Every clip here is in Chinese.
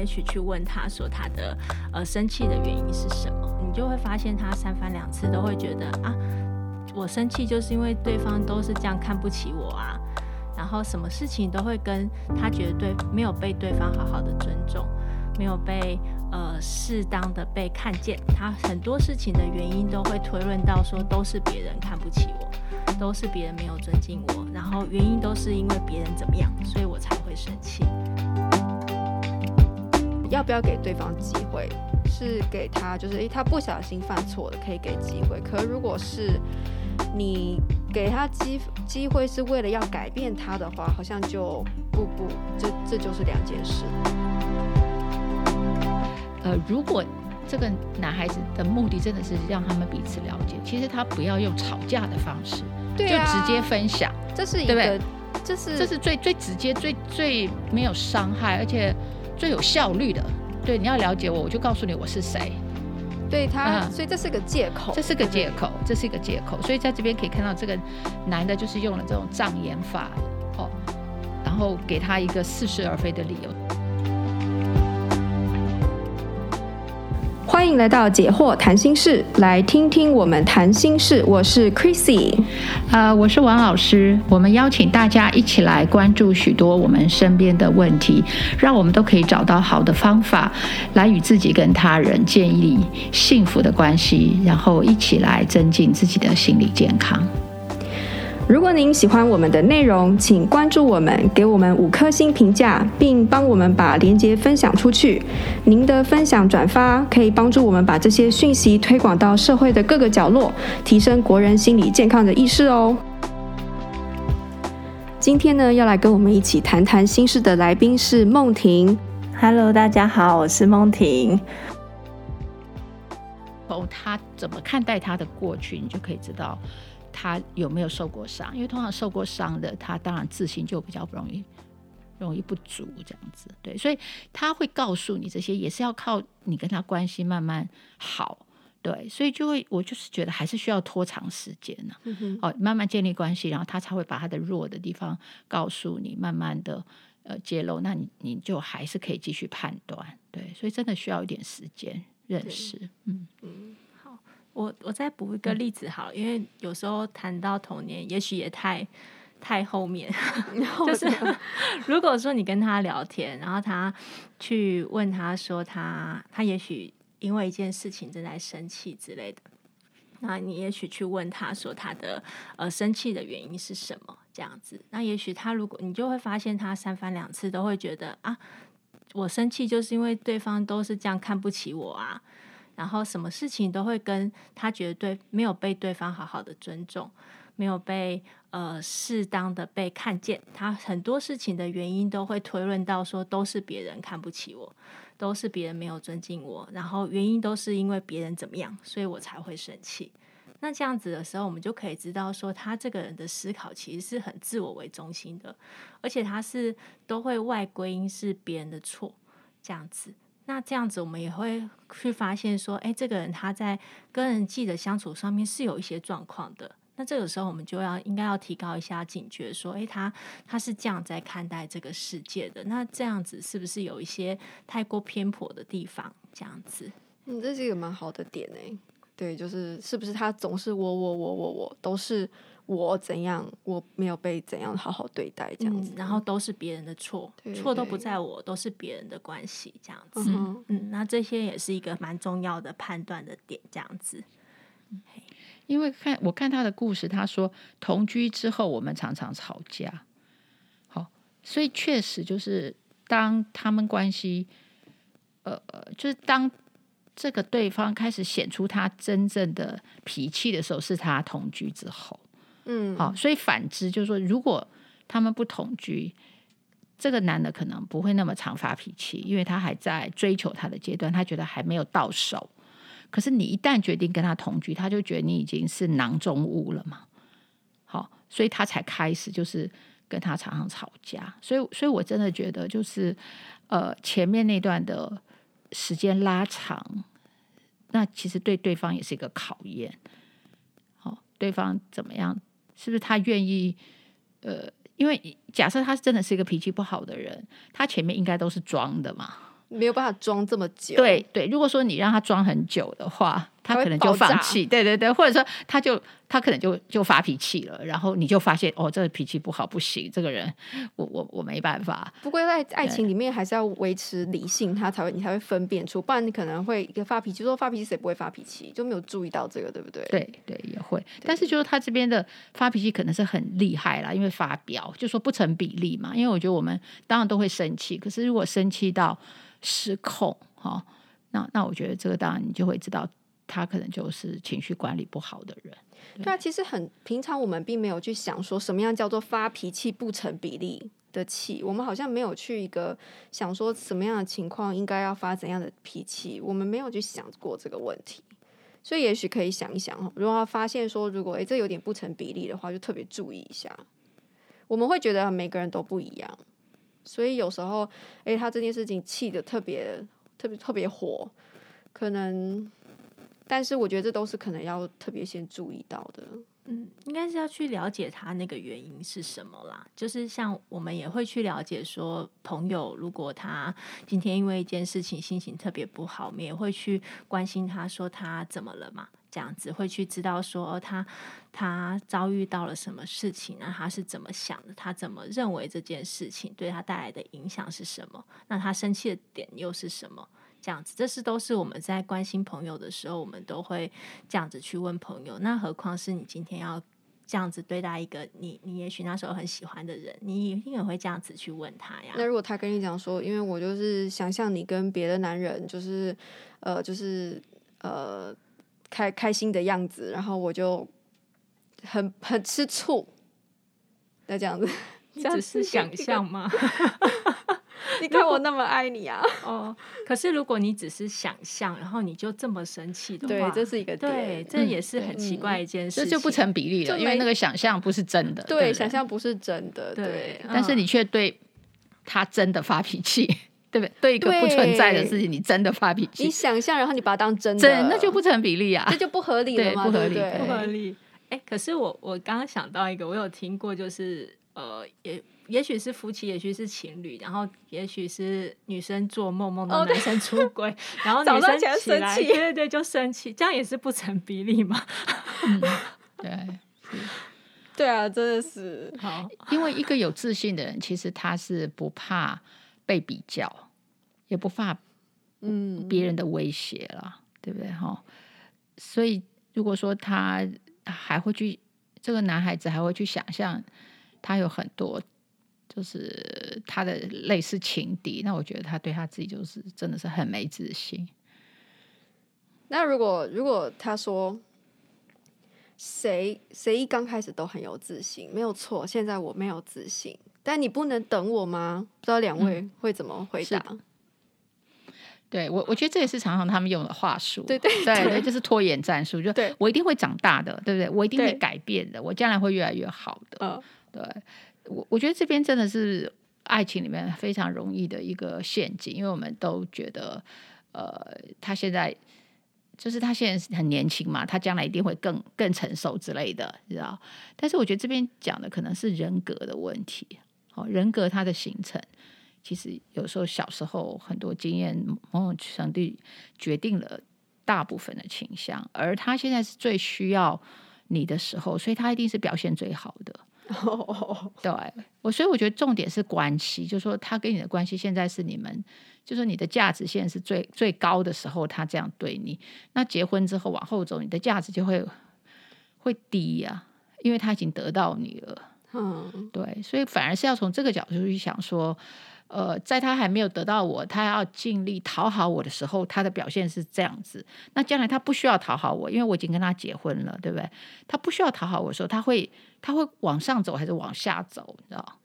也许去问他说他的呃生气的原因是什么，你就会发现他三番两次都会觉得啊，我生气就是因为对方都是这样看不起我啊，然后什么事情都会跟他觉得对没有被对方好好的尊重，没有被呃适当的被看见，他很多事情的原因都会推论到说都是别人看不起我。都是别人没有尊敬我，然后原因都是因为别人怎么样，所以我才会生气。要不要给对方机会？是给他，就是诶，他不小心犯错了，可以给机会。可如果是你给他机机会是为了要改变他的话，好像就不不，这这就是两件事。呃，如果。这个男孩子的目的真的是让他们彼此了解。其实他不要用吵架的方式，对啊，就直接分享，这是一个，对对？这是这是最最直接、最最没有伤害，而且最有效率的。对，你要了解我，我就告诉你我是谁。对他，嗯，所以这是个借口，这是个借口，这是一个借口。所以在这边可以看到，这个男的就是用了这种障眼法，哦，然后给他一个似是而非的理由。欢迎来到解惑谈心事，来听听我们谈心事。我是 Chrissy，呃，我是王老师。我们邀请大家一起来关注许多我们身边的问题，让我们都可以找到好的方法，来与自己跟他人建立幸福的关系，然后一起来增进自己的心理健康。如果您喜欢我们的内容，请关注我们，给我们五颗星评价，并帮我们把链接分享出去。您的分享转发可以帮助我们把这些讯息推广到社会的各个角落，提升国人心理健康的意识哦。今天呢，要来跟我们一起谈谈心事的来宾是梦婷。Hello，大家好，我是梦婷。哦他怎么看待他的过去，你就可以知道。他有没有受过伤？因为通常受过伤的，他当然自信就比较不容易，容易不足这样子。对，所以他会告诉你这些，也是要靠你跟他关系慢慢好。对，所以就会，我就是觉得还是需要拖长时间呢、啊。嗯。哦，慢慢建立关系，然后他才会把他的弱的地方告诉你，慢慢的呃揭露，那你你就还是可以继续判断。对，所以真的需要一点时间认识。嗯嗯。我我再补一个例子好了，因为有时候谈到童年，也许也太太后面，就是 如果说你跟他聊天，然后他去问他说他他也许因为一件事情正在生气之类的，那你也许去问他说他的呃生气的原因是什么这样子，那也许他如果你就会发现他三番两次都会觉得啊，我生气就是因为对方都是这样看不起我啊。然后什么事情都会跟他觉得对没有被对方好好的尊重，没有被呃适当的被看见，他很多事情的原因都会推论到说都是别人看不起我，都是别人没有尊敬我，然后原因都是因为别人怎么样，所以我才会生气。那这样子的时候，我们就可以知道说他这个人的思考其实是很自我为中心的，而且他是都会外归因是别人的错这样子。那这样子，我们也会去发现说，哎，这个人他在跟人际的相处上面是有一些状况的。那这个时候，我们就要应该要提高一下警觉，说，哎，他他是这样在看待这个世界的。那这样子是不是有一些太过偏颇的地方？这样子，嗯，这是一个蛮好的点哎。对，就是是不是他总是我我我我我都是。我怎样，我没有被怎样好好对待，这样子，嗯、然后都是别人的错，错都不在我，都是别人的关系，这样子，嗯，嗯，那这些也是一个蛮重要的判断的点，这样子。因为看我看他的故事，他说同居之后，我们常常吵架，好，所以确实就是当他们关系，呃，就是当这个对方开始显出他真正的脾气的时候，是他同居之后。嗯，好，所以反之就是说，如果他们不同居，这个男的可能不会那么常发脾气，因为他还在追求他的阶段，他觉得还没有到手。可是你一旦决定跟他同居，他就觉得你已经是囊中物了嘛。好，所以他才开始就是跟他常常吵架。所以，所以我真的觉得就是，呃，前面那段的时间拉长，那其实对对方也是一个考验。好，对方怎么样？是不是他愿意？呃，因为假设他真的是一个脾气不好的人，他前面应该都是装的嘛，没有办法装这么久。对对，如果说你让他装很久的话，他可能就放弃。对对对，或者说他就他可能就就发脾气了，然后你就发现哦，这个脾气不好，不行，这个人我我我没办法。不过在爱情里面还是要维持理性，他才会你才会分辨出，不然你可能会一个发脾气。说发脾气谁不会发脾气？就没有注意到这个，对不对？对对也会，但是就是他这边的发脾气可能是很厉害啦，因为发飙就说不成比例嘛。因为我觉得我们当然都会生气，可是如果生气到失控哈、哦，那那我觉得这个当然你就会知道，他可能就是情绪管理不好的人。对，啊，其实很平常，我们并没有去想说什么样叫做发脾气不成比例的气，我们好像没有去一个想说什么样的情况应该要发怎样的脾气，我们没有去想过这个问题。所以也许可以想一想，如果他发现说如果诶这有点不成比例的话，就特别注意一下。我们会觉得每个人都不一样。所以有时候，哎，他这件事情气得特别、特别、特别火，可能，但是我觉得这都是可能要特别先注意到的。嗯，应该是要去了解他那个原因是什么啦。就是像我们也会去了解说，朋友如果他今天因为一件事情心情特别不好，我们也会去关心他说他怎么了嘛。这样子会去知道说他他遭遇到了什么事情，那他是怎么想的？他怎么认为这件事情对他带来的影响是什么？那他生气的点又是什么？这样子，这是都是我们在关心朋友的时候，我们都会这样子去问朋友。那何况是你今天要这样子对待一个你你也许那时候很喜欢的人，你一定也会这样子去问他呀。那如果他跟你讲说，因为我就是想象你跟别的男人就是呃就是呃。开开心的样子，然后我就很很吃醋，那这样子，你只是 想象吗？你看我那么爱你啊！哦，可是如果你只是想象，然后你就这么生气的话，对，这是一个点，对，这也是很奇怪一件事，这就不成比例了，因为那个想象不是真的，对，想象不是真的，对，但是你却对他真的发脾气。对不对？对一个不存在的事情，你真的发脾气？你想象，然后你把它当真的，真那就不成比例啊，这就不合理了吗？不合理，对，不合理。哎，可是我我刚刚想到一个，我有听过，就是呃，也也许是夫妻，也许是情侣，然后也许是女生做梦梦到男生出轨，然后女生起来，对对对，就生气，这样也是不成比例嘛？对，对啊，真的是好，因为一个有自信的人，其实他是不怕。被比较，也不怕嗯别人的威胁了，嗯、对不对哈？所以如果说他还会去，这个男孩子还会去想象他有很多就是他的类似情敌，那我觉得他对他自己就是真的是很没自信。那如果如果他说谁谁一刚开始都很有自信，没有错，现在我没有自信。但你不能等我吗？不知道两位会怎么回答？嗯、对我，我觉得这也是常常他们用的话术。对对对，对，就是拖延战术。就对我一定会长大的，对不对？我一定会改变的，我将来会越来越好的。嗯，对我，我觉得这边真的是爱情里面非常容易的一个陷阱，因为我们都觉得，呃，他现在就是他现在很年轻嘛，他将来一定会更更成熟之类的，你知道？但是我觉得这边讲的可能是人格的问题。好人格它的形成，其实有时候小时候很多经验，某种程度决定了大部分的倾向。而他现在是最需要你的时候，所以他一定是表现最好的。Oh. 对，我所以我觉得重点是关系，就是说他跟你的关系现在是你们，就是你的价值现在是最最高的时候，他这样对你。那结婚之后往后走，你的价值就会会低呀、啊，因为他已经得到你了。嗯，对，所以反而是要从这个角度去想说，呃，在他还没有得到我，他要尽力讨好我的时候，他的表现是这样子。那将来他不需要讨好我，因为我已经跟他结婚了，对不对？他不需要讨好我的时候，他会他会往上走还是往下走？你知道？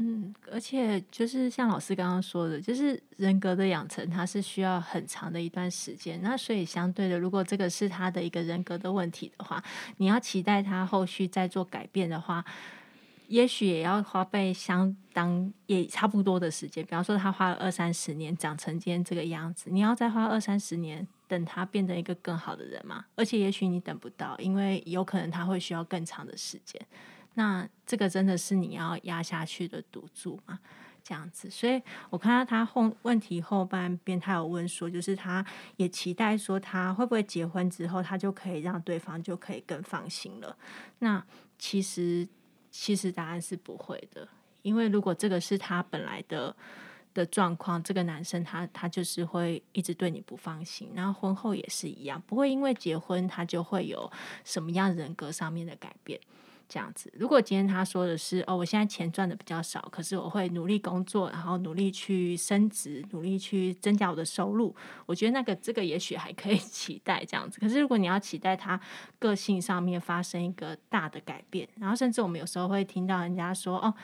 嗯，而且就是像老师刚刚说的，就是人格的养成，它是需要很长的一段时间。那所以相对的，如果这个是他的一个人格的问题的话，你要期待他后续再做改变的话，也许也要花费相当也差不多的时间。比方说，他花了二三十年长成今天这个样子，你要再花二三十年等他变成一个更好的人嘛？而且也许你等不到，因为有可能他会需要更长的时间。那这个真的是你要压下去的赌注吗？这样子。所以我看到他后问题后半边，他有问说，就是他也期待说，他会不会结婚之后，他就可以让对方就可以更放心了。那其实其实答案是不会的，因为如果这个是他本来的。的状况，这个男生他他就是会一直对你不放心，然后婚后也是一样，不会因为结婚他就会有什么样人格上面的改变，这样子。如果今天他说的是哦，我现在钱赚的比较少，可是我会努力工作，然后努力去升职，努力去增加我的收入，我觉得那个这个也许还可以 期待这样子。可是如果你要期待他个性上面发生一个大的改变，然后甚至我们有时候会听到人家说哦，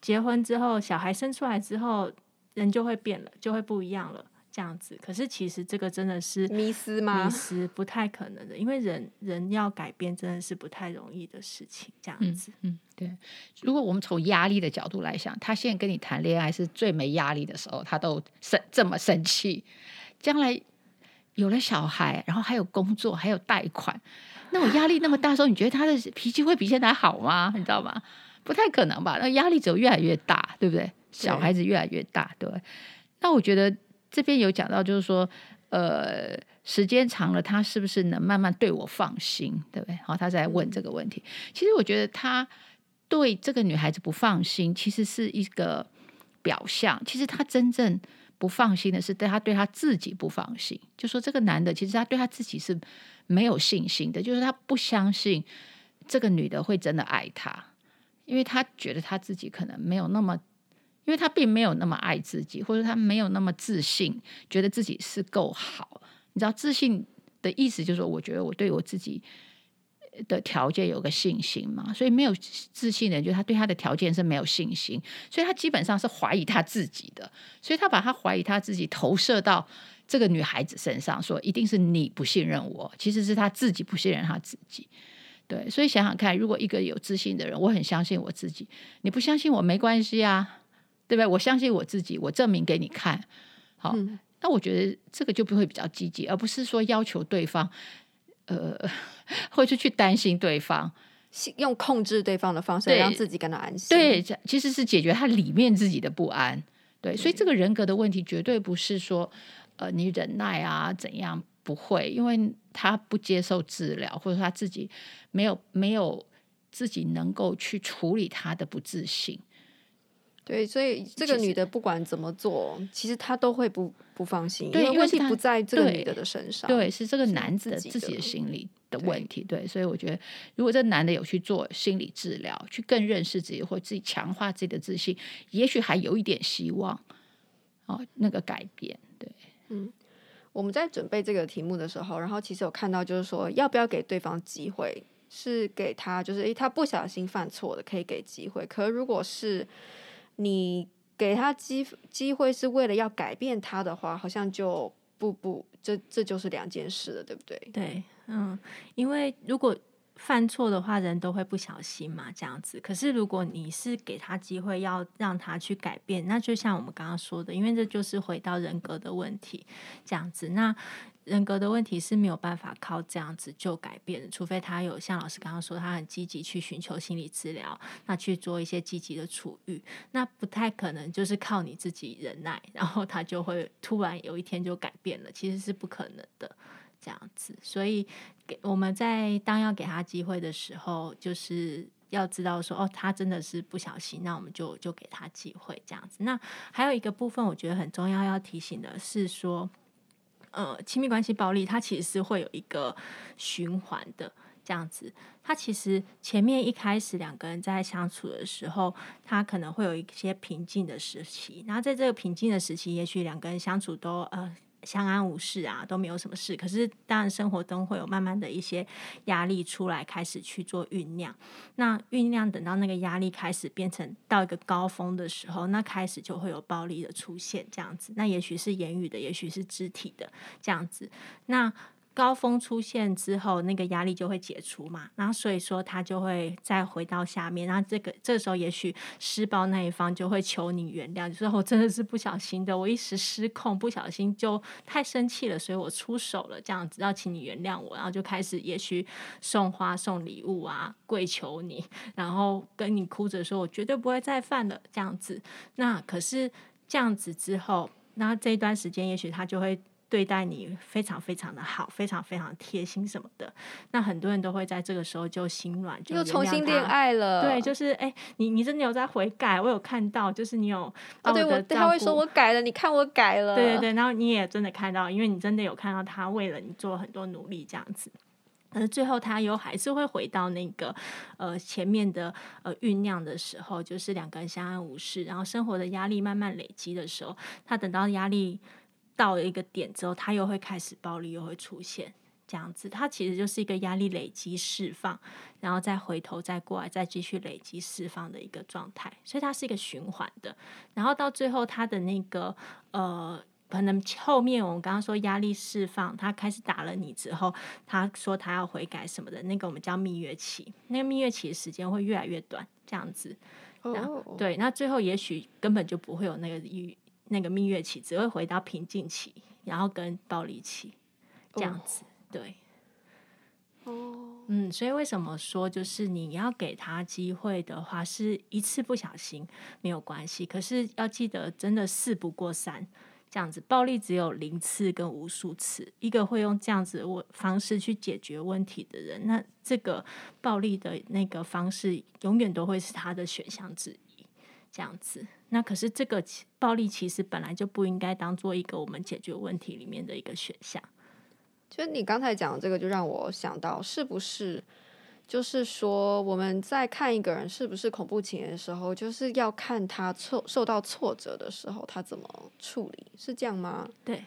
结婚之后小孩生出来之后。人就会变了，就会不一样了，这样子。可是其实这个真的是迷失吗？迷失不太可能的，因为人人要改变真的是不太容易的事情，这样子。嗯，嗯，对。如果我们从压力的角度来想，他现在跟你谈恋爱是最没压力的时候，他都生这么生气，将来有了小孩，然后还有工作，还有贷款，那我压力那么大的时候，你觉得他的脾气会比现在好吗？你知道吗？不太可能吧？那压力只有越来越大，对不对？小孩子越来越大，对，对。那我觉得这边有讲到，就是说，呃，时间长了，他是不是能慢慢对我放心，对不对？好，他在问这个问题。其实我觉得他对这个女孩子不放心，其实是一个表象。其实他真正不放心的是，对他对他自己不放心。就说这个男的，其实他对他自己是没有信心的，就是他不相信这个女的会真的爱他，因为他觉得他自己可能没有那么。因为他并没有那么爱自己，或者他没有那么自信，觉得自己是够好。你知道，自信的意思就是说，我觉得我对我自己的条件有个信心嘛。所以没有自信的人，就他对他的条件是没有信心，所以他基本上是怀疑他自己的。所以他把他怀疑他自己投射到这个女孩子身上，说一定是你不信任我，其实是他自己不信任他自己。对，所以想想看，如果一个有自信的人，我很相信我自己，你不相信我没关系啊。对不对？我相信我自己，我证明给你看。好，嗯、那我觉得这个就不会比较积极，而不是说要求对方，呃，或者去担心对方，用控制对方的方式让自己感到安心。对，其实是解决他里面自己的不安。对，所以这个人格的问题绝对不是说，呃，你忍耐啊怎样不会，因为他不接受治疗，或者他自己没有没有自己能够去处理他的不自信。对，所以这个女的不管怎么做，其实，她都会不不放心，因为问题不在这个女的的身上，对，是这个男子自己的，自己的心理的问题。对，对，所以我觉得，如果这个男的有去做心理治疗，去更认识自己，或自己强化自己的自信，也许还有一点希望。哦，那个改变，对，嗯，我们在准备这个题目的时候，然后其实有看到，就是说要不要给对方机会，是给他，就是诶，他不小心犯错的，可以给机会。可如果是你给他机机会是为了要改变他的话，好像就不不，这这就是两件事了，对不对？对，嗯，因为如果犯错的话，人都会不小心嘛，这样子。可是如果你是给他机会，要让他去改变，那就像我们刚刚说的，因为这就是回到人格的问题，这样子。那人格的问题是没有办法靠这样子就改变的，除非他有像老师刚刚说，他很积极去寻求心理治疗，那去做一些积极的处遇，那不太可能就是靠你自己忍耐，然后他就会突然有一天就改变了，其实是不可能的这样子。所以给我们在当要给他机会的时候，就是要知道说，哦，他真的是不小心，那我们就就给他机会这样子。那还有一个部分，我觉得很重要要提醒的是说。呃，亲密关系暴力，它其实是会有一个循环的这样子。它其实前面一开始两个人在相处的时候，他可能会有一些平静的时期。然后在这个平静的时期，也许两个人相处都呃。相安无事啊，都没有什么事。可是，当然生活中会有慢慢的一些压力出来，开始去做酝酿。那酝酿等到那个压力开始变成到一个高峰的时候，那开始就会有暴力的出现，这样子。那也许是言语的，也许是肢体的，这样子。那高峰出现之后，那个压力就会解除嘛，然后所以说他就会再回到下面，然后这个这时候也许施暴那一方就会求你原谅，就说我真的是不小心的，我一时失控，不小心就太生气了，所以我出手了，这样子要请你原谅我，然后就开始也许送花送礼物啊，跪求你，然后跟你哭着说，我绝对不会再犯了，这样子。那可是这样子之后，那这一段时间也许他就会。对待你非常非常的好，非常非常贴心什么的，那很多人都会在这个时候就心软，就又重新恋爱了。对，就是哎，你你真的有在悔改，我有看到，就是你有哦，对我他会说我改了，你看我改了，对对对，然后你也真的看到，因为你真的有看到他为了你做很多努力这样子，可是最后他又还是会回到那个呃前面的呃酝酿的时候，就是两个人相安无事，然后生活的压力慢慢累积的时候，他等到压力。到了一个点之后，他又会开始暴力，又会出现这样子。他其实就是一个压力累积释放，然后再回头再过来，再继续累积释放的一个状态。所以它是一个循环的。然后到最后，他的那个呃，可能后面我们刚刚说压力释放，他开始打了你之后，他说他要悔改什么的，那个我们叫蜜月期。那个蜜月期的时间会越来越短，这样子。然后对，那最后也许根本就不会有那个抑郁。那个蜜月期只会回到平静期，然后跟暴力期这样子，哦、对，哦，嗯，所以为什么说就是你要给他机会的话，是一次不小心没有关系，可是要记得真的事不过三，这样子，暴力只有零次跟无数次，一个会用这样子我方式去解决问题的人，那这个暴力的那个方式永远都会是他的选项之一，这样子。那可是这个暴力其实本来就不应该当做一个我们解决问题里面的一个选项。就你刚才讲的这个，就让我想到，是不是就是说我们在看一个人是不是恐怖情人的时候，就是要看他挫受到挫折的时候，他怎么处理，是这样吗？对，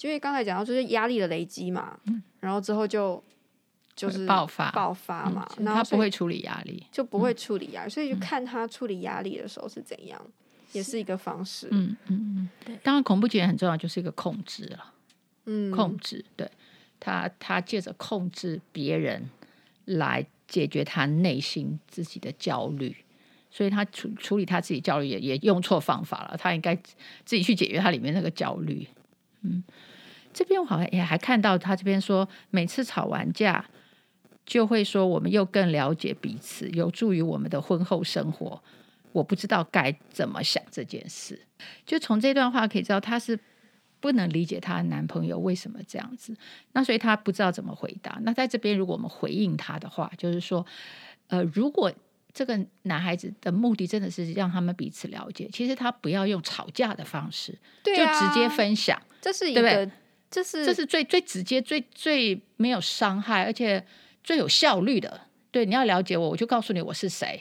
因为刚才讲到就是压力的累积嘛，嗯，然后之后就。就是爆发爆发嘛，嗯、他不会处理压力，就不会处理压力，嗯、所以就看他处理压力的时候是怎样，嗯、也是一个方式。嗯嗯嗯，对。当然，恐怖情人很重要，就是一个控制了。嗯，控制，对他，他借着控制别人来解决他内心自己的焦虑，所以他处处理他自己焦虑也也用错方法了。他应该自己去解决他里面那个焦虑。嗯，这边我好像也还看到他这边说，每次吵完架。就会说，我们又更了解彼此，有助于我们的婚后生活。我不知道该怎么想这件事。就从这段话可以知道，她是不能理解她的男朋友为什么这样子。那所以她不知道怎么回答。那在这边，如果我们回应她的话，就是说，呃，如果这个男孩子的目的真的是让他们彼此了解，其实他不要用吵架的方式，对啊，就直接分享。这是一个，对对？这是这是最最直接、最最没有伤害，而且。最有效率的，对，你要了解我，我就告诉你我是谁。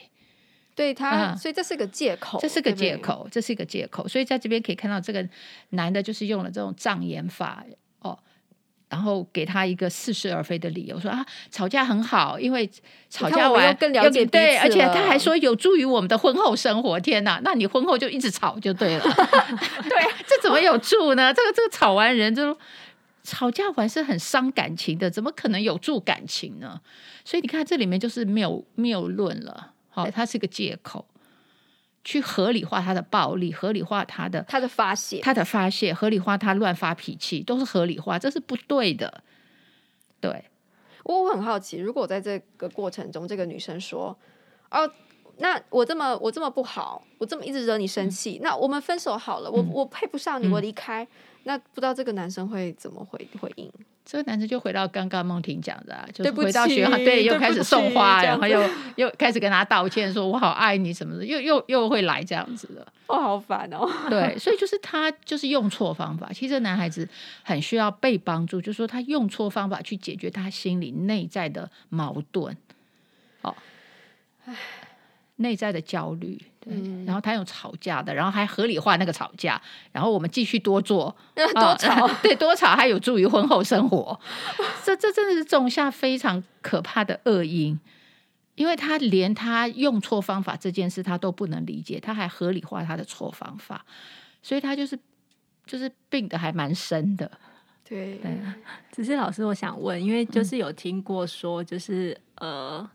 对他，嗯、所以这是个借口，这是个借口，这是一个借口。所以在这边可以看到，这个男的就是用了这种障眼法哦，然后给他一个似是而非的理由，说啊，吵架很好，因为吵架完更了解对，而且他还说有助于我们的婚后生活。天哪，那你婚后就一直吵就对了。对，这怎么有助呢？这个这个吵完人就。吵架完是很伤感情的，怎么可能有助感情呢？所以你看，这里面就是谬谬论了。好，它是个借口，去合理化他的暴力，合理化他的他的发泄，他的发泄，合理化他乱发脾气，都是合理化，这是不对的。对，我我很好奇，如果在这个过程中，这个女生说：“哦，那我这么我这么不好，我这么一直惹你生气，嗯、那我们分手好了，嗯、我我配不上你，嗯、我离开。”那不知道这个男生会怎么回回应？这个男生就回到刚刚梦婷讲的，就是回到学校，对，又开始送花，然后又又开始跟他道歉，说我好爱你什么的，又又又会来这样子的。哦，好烦哦。对，所以就是他就是用错方法。其实这男孩子很需要被帮助，就是说他用错方法去解决他心里内在的矛盾。哦，唉。内在的焦虑，对，嗯、然后他用吵架的，然后还合理化那个吵架，然后我们继续多做，多吵，哦、对，多吵还有助于婚后生活，这这真的是种下非常可怕的恶因，因为他连他用错方法这件事他都不能理解，他还合理化他的错方法，所以他就是就是病的还蛮深的。对，对，只是老师，我想问，因为就是有听过说，就是、嗯、呃，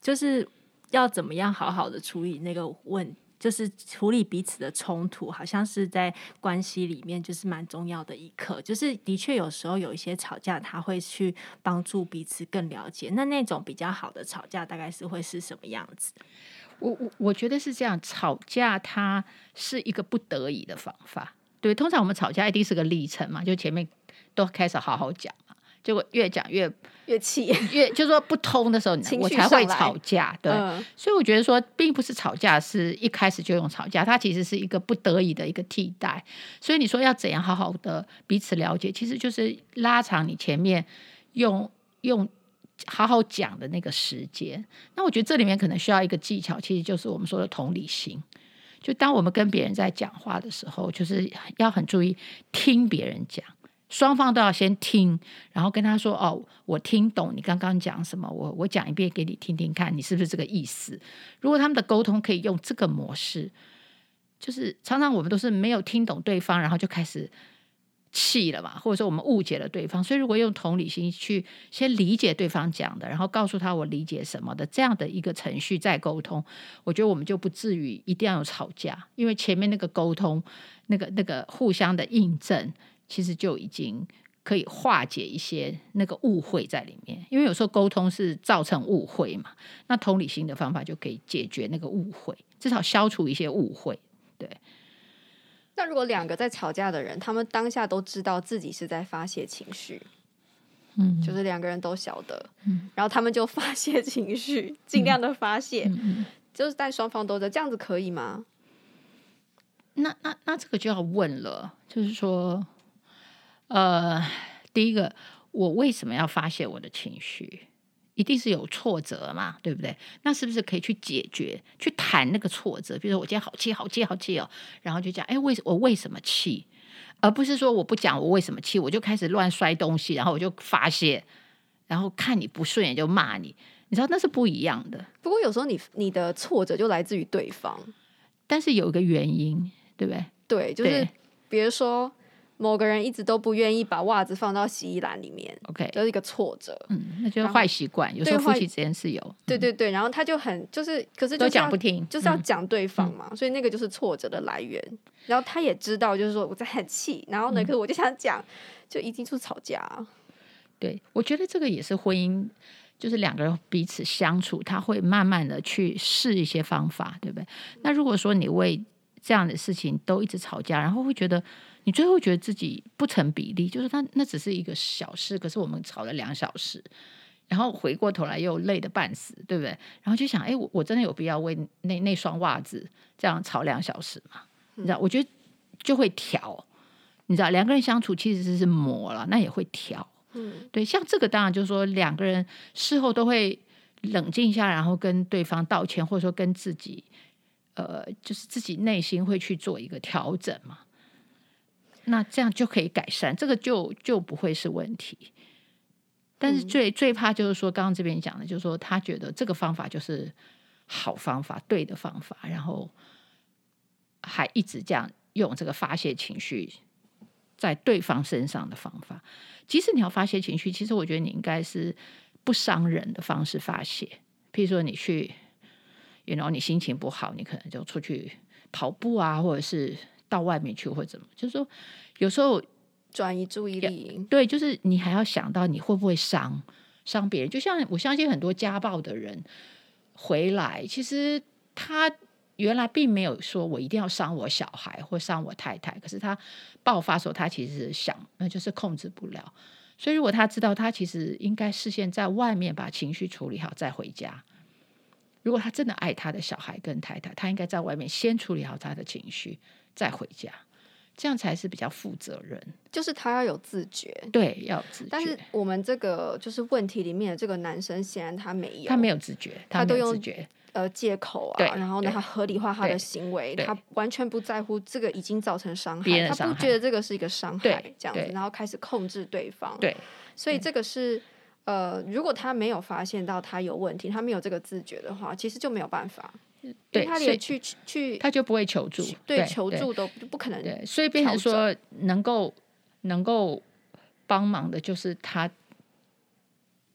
就是要怎么样好好的处理那个问，就是处理彼此的冲突，好像是在关系里面就是蛮重要的一课。就是的确有时候有一些吵架，他会去帮助彼此更了解。那那种比较好的吵架，大概是会是什么样子？我我我觉得是这样，吵架它是一个不得已的方法。对，通常我们吵架一定是个历程嘛，就前面都开始好好讲，结果越讲越越气，越就是说不通的时候，我才会吵架。对，嗯、所以我觉得说，并不是吵架是一开始就用吵架，它其实是一个不得已的一个替代。所以你说要怎样好好的彼此了解，其实就是拉长你前面用用好好讲的那个时间。那我觉得这里面可能需要一个技巧，其实就是我们说的同理心。就当我们跟别人在讲话的时候，就是要很注意听别人讲，双方都要先听，然后跟他说：“哦，我听懂你刚刚讲什么，我我讲一遍给你听听看，你是不是这个意思？”如果他们的沟通可以用这个模式，就是常常我们都是没有听懂对方，然后就开始。气了嘛，或者说我们误解了对方，所以如果用同理心去先理解对方讲的，然后告诉他我理解什么的这样的一个程序再沟通，我觉得我们就不至于一定要有吵架，因为前面那个沟通，那个那个互相的印证，其实就已经可以化解一些那个误会在里面。因为有时候沟通是造成误会嘛，那同理心的方法就可以解决那个误会，至少消除一些误会，对。那如果两个在吵架的人，他们当下都知道自己是在发泄情绪，嗯，就是两个人都晓得，嗯，然后他们就发泄情绪，尽量的发泄，嗯嗯，就是但双方都在，这样子可以吗？那那那这个就要问了，就是说，呃，第一个，我为什么要发泄我的情绪？一定是有挫折嘛，对不对？那是不是可以去解决、去谈那个挫折？比如说我今天好气、好气、好气哦，然后就讲，哎，为我为什么气？而不是说我不讲我为什么气，我就开始乱摔东西，然后我就发泄，然后看你不顺眼就骂你。你知道那是不一样的。不过有时候你你的挫折就来自于对方，但是有一个原因，对不对？对，就是比如说。某个人一直都不愿意把袜子放到洗衣篮里面，OK，就是一个挫折。嗯，那就是坏习惯。有时候夫妻之间是有。对对对，然后他就很就是，可是就都讲不听，就是要讲对方嘛，所以那个就是挫折的来源。然后他也知道，就是说我在很气，然后呢，可是我就想讲，就一定是吵架。对，我觉得这个也是婚姻，就是两个人彼此相处，他会慢慢的去试一些方法，对不对？那如果说你为这样的事情都一直吵架，然后会觉得。你最后觉得自己不成比例，就是他那只是一个小事，可是我们吵了两小时，然后回过头来又累得半死，对不对？然后就想，哎，我我真的有必要为那那双袜子这样吵两小时吗？你知道，我觉得就会调，你知道，两个人相处其实是磨了，那也会调。嗯，对，像这个当然就是说两个人事后都会冷静一下，然后跟对方道歉，或者说跟自己，呃，就是自己内心会去做一个调整嘛。那这样就可以改善，这个就就不会是问题。但是最、嗯、最怕就是说，刚刚这边讲的，就是说他觉得这个方法就是好方法、对的方法，然后还一直这样用这个发泄情绪在对方身上的方法。即使你要发泄情绪，其实我觉得你应该是不伤人的方式发泄。譬如说，你去，然后你心情不好，你可能就出去跑步啊，或者是。到外面去或者怎么，就是说，有时候转移注意力，对，就是你还要想到你会不会伤伤别人。就像我相信很多家暴的人回来，其实他原来并没有说我一定要伤我小孩或伤我太太，可是他爆发的时候，他其实想，那就是控制不了。所以如果他知道他其实应该事先在外面把情绪处理好再回家，如果他真的爱他的小孩跟太太，他应该在外面先处理好他的情绪。再回家，这样才是比较负责任。就是他要有自觉，对，要有自觉。但是我们这个就是问题里面的这个男生，显然他没有，他没有自觉，他，都用自觉，呃借口啊，然后呢，他合理化他的行为，他完全不在乎这个已经造成伤害他不觉得这个是一个伤害，这样子，然后开始控制对方。对，所以这个是呃，如果他没有发现到他有问题，他没有这个自觉的话，其实就没有办法。对，他连去去，他就不会求助，对，求助都不可能。对，所以变成说，能够能够帮忙的就是他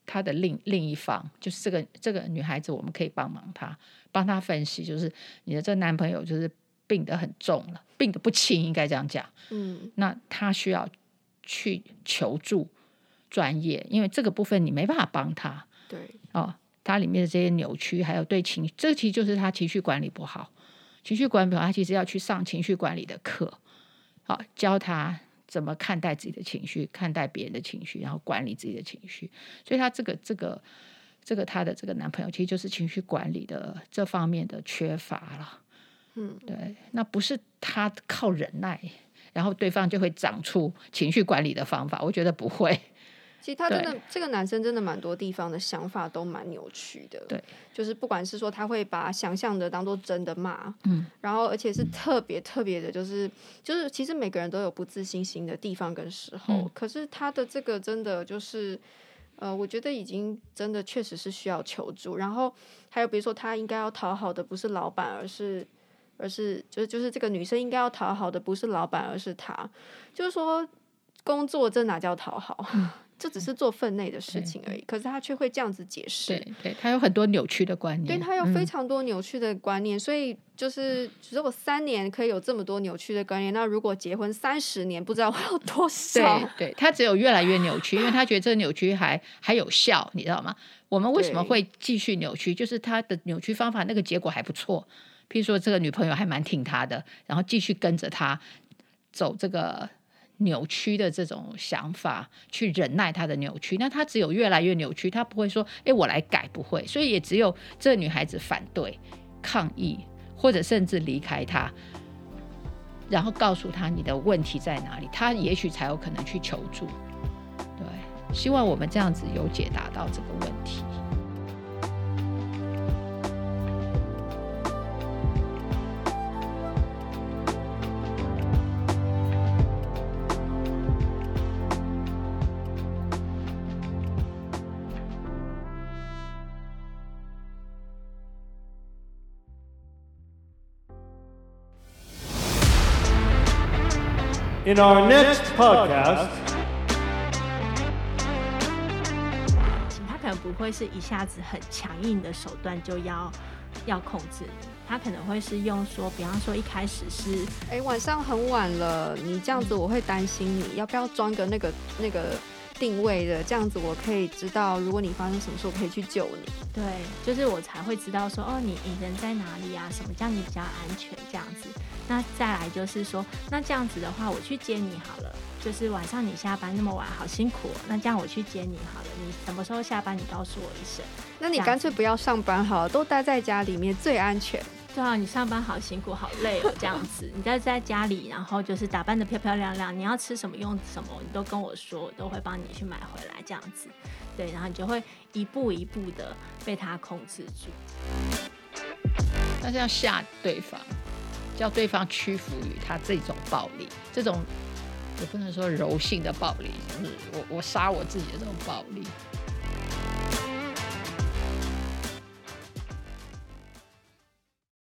他的另另一方，就是这个这个女孩子，我们可以帮忙她，帮她分析，就是你的这个男朋友就是病得很重了，病得不轻，应该这样讲。嗯，那他需要去求助专业，因为这个部分你没办法帮他。对，哦，他里面的这些扭曲，还有对情，这个其实就是他情绪管理不好。情绪管理不好，他其实要去上情绪管理的课，好，教他。怎么看待自己的情绪，看待别人的情绪，然后管理自己的情绪。所以，他这个、这个、这个，他的这个男朋友，其实就是情绪管理的这方面的缺乏了。嗯，对，那不是他靠忍耐，然后对方就会长出情绪管理的方法。我觉得不会。其实他真的，这个男生真的蛮多地方的想法都蛮扭曲的。对，就是不管是说他会把想象的当做真的骂，嗯，然后而且是特别特别的，就是就是其实每个人都有不自信心的地方跟时候，嗯，可是他的这个真的就是，呃，我觉得已经真的确实是需要求助。然后还有比如说他应该要讨好的不是老板，而是而是就是就是这个女生应该要讨好的不是老板，而是他，就是说工作这哪叫讨好？嗯这只是做分内的事情而已，可是他却会这样子解释。对，对他有很多扭曲的观念，对他有非常多扭曲的观念，嗯、所以就是如果三年可以有这么多扭曲的观念，那如果结婚三十年，不知道会有多少。对，对他只有越来越扭曲，因为他觉得这个扭曲还还有效，你知道吗？我们为什么会继续扭曲？就是他的扭曲方法那个结果还不错，譬如说这个女朋友还蛮挺他的，然后继续跟着他走这个。扭曲的这种想法，去忍耐他的扭曲，那他只有越来越扭曲，他不会说：“哎，我来改。”不会，所以也只有这女孩子反对、抗议，或者甚至离开他，然后告诉他你的问题在哪里，他也许才有可能去求助。对，希望我们这样子有解答到这个问题。In our next podcast，他可能不会是一下子很强硬的手段就要要控制你，他可能会是用说，比方说一开始是，哎，晚上很晚了，你这样子我会担心你，要不要装个那个那个定位的，这样子我可以知道，如果你发生什么事，我可以去救你。对，就是我才会知道说，哦，你你人在哪里啊？什么这样你比较安全？这样子。那再来就是说，那这样子的话，我去接你好了。就是晚上你下班那么晚，好辛苦哦。那这样我去接你好了。你什么时候下班？你告诉我一声。那你干脆不要上班好了，都待在家里面最安全。对啊，你上班好辛苦，好累哦。这样子，你待在家里，然后就是打扮的漂漂亮亮。你要吃什么用什么，你都跟我说，我都会帮你去买回来。这样子，对，然后你就会一步一步的被他控制住。那是要吓对方。叫对方屈服于他这种暴力，这种也不能说柔性的暴力，就是我我杀我自己的这种暴力。